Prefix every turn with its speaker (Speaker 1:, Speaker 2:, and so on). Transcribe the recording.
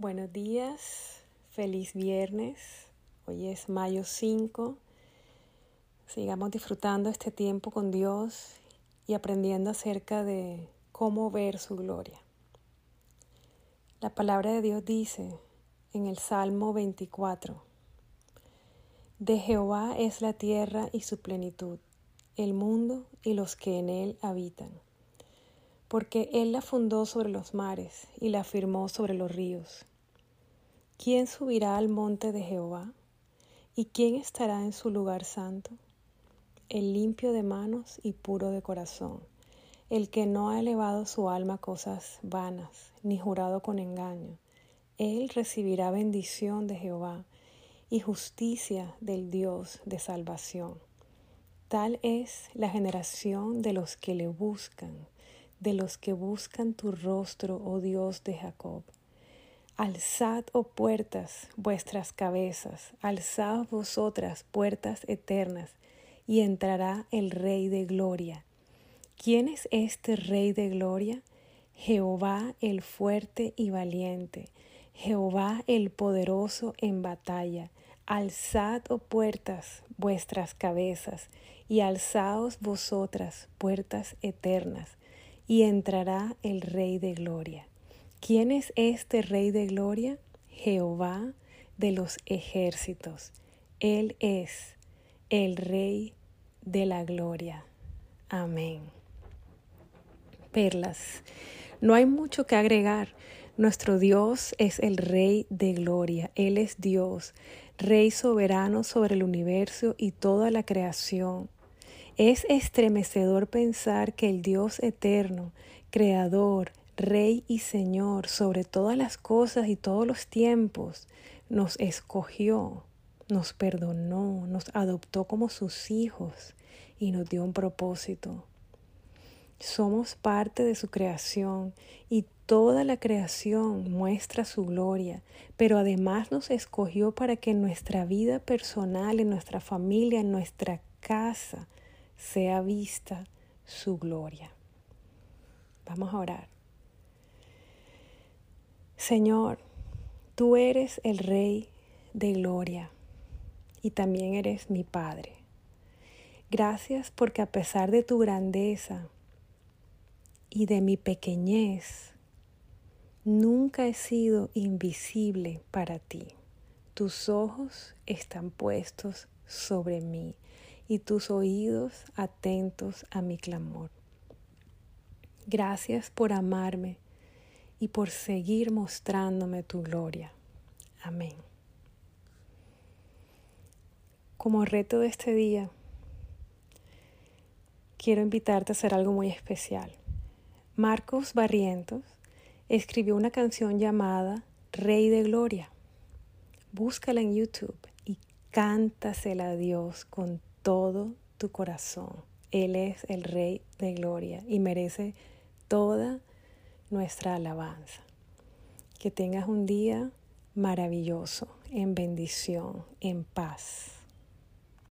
Speaker 1: Buenos días, feliz viernes. Hoy es mayo 5. Sigamos disfrutando este tiempo con Dios y aprendiendo acerca de cómo ver su gloria. La palabra de Dios dice en el Salmo 24, De Jehová es la tierra y su plenitud, el mundo y los que en él habitan porque Él la fundó sobre los mares y la firmó sobre los ríos. ¿Quién subirá al monte de Jehová? ¿Y quién estará en su lugar santo? El limpio de manos y puro de corazón, el que no ha elevado su alma a cosas vanas, ni jurado con engaño. Él recibirá bendición de Jehová y justicia del Dios de salvación. Tal es la generación de los que le buscan de los que buscan tu rostro, oh Dios de Jacob. Alzad, oh puertas, vuestras cabezas, alzad vosotras puertas eternas, y entrará el Rey de Gloria. ¿Quién es este Rey de Gloria? Jehová el fuerte y valiente, Jehová el poderoso en batalla. Alzad, oh puertas, vuestras cabezas, y alzaos vosotras puertas eternas, y entrará el Rey de Gloria. ¿Quién es este Rey de Gloria? Jehová de los ejércitos. Él es el Rey de la Gloria. Amén. Perlas. No hay mucho que agregar. Nuestro Dios es el Rey de Gloria. Él es Dios, Rey soberano sobre el universo y toda la creación. Es estremecedor pensar que el Dios eterno, Creador, Rey y Señor sobre todas las cosas y todos los tiempos, nos escogió, nos perdonó, nos adoptó como sus hijos y nos dio un propósito. Somos parte de su creación y toda la creación muestra su gloria, pero además nos escogió para que en nuestra vida personal, en nuestra familia, en nuestra casa, sea vista su gloria. Vamos a orar. Señor, tú eres el Rey de gloria y también eres mi Padre. Gracias porque a pesar de tu grandeza y de mi pequeñez, nunca he sido invisible para ti. Tus ojos están puestos sobre mí y tus oídos atentos a mi clamor. Gracias por amarme y por seguir mostrándome tu gloria. Amén. Como reto de este día, quiero invitarte a hacer algo muy especial. Marcos Barrientos escribió una canción llamada Rey de Gloria. Búscala en YouTube y cántasela a Dios con todo tu corazón. Él es el Rey de Gloria y merece toda nuestra alabanza. Que tengas un día maravilloso, en bendición, en paz.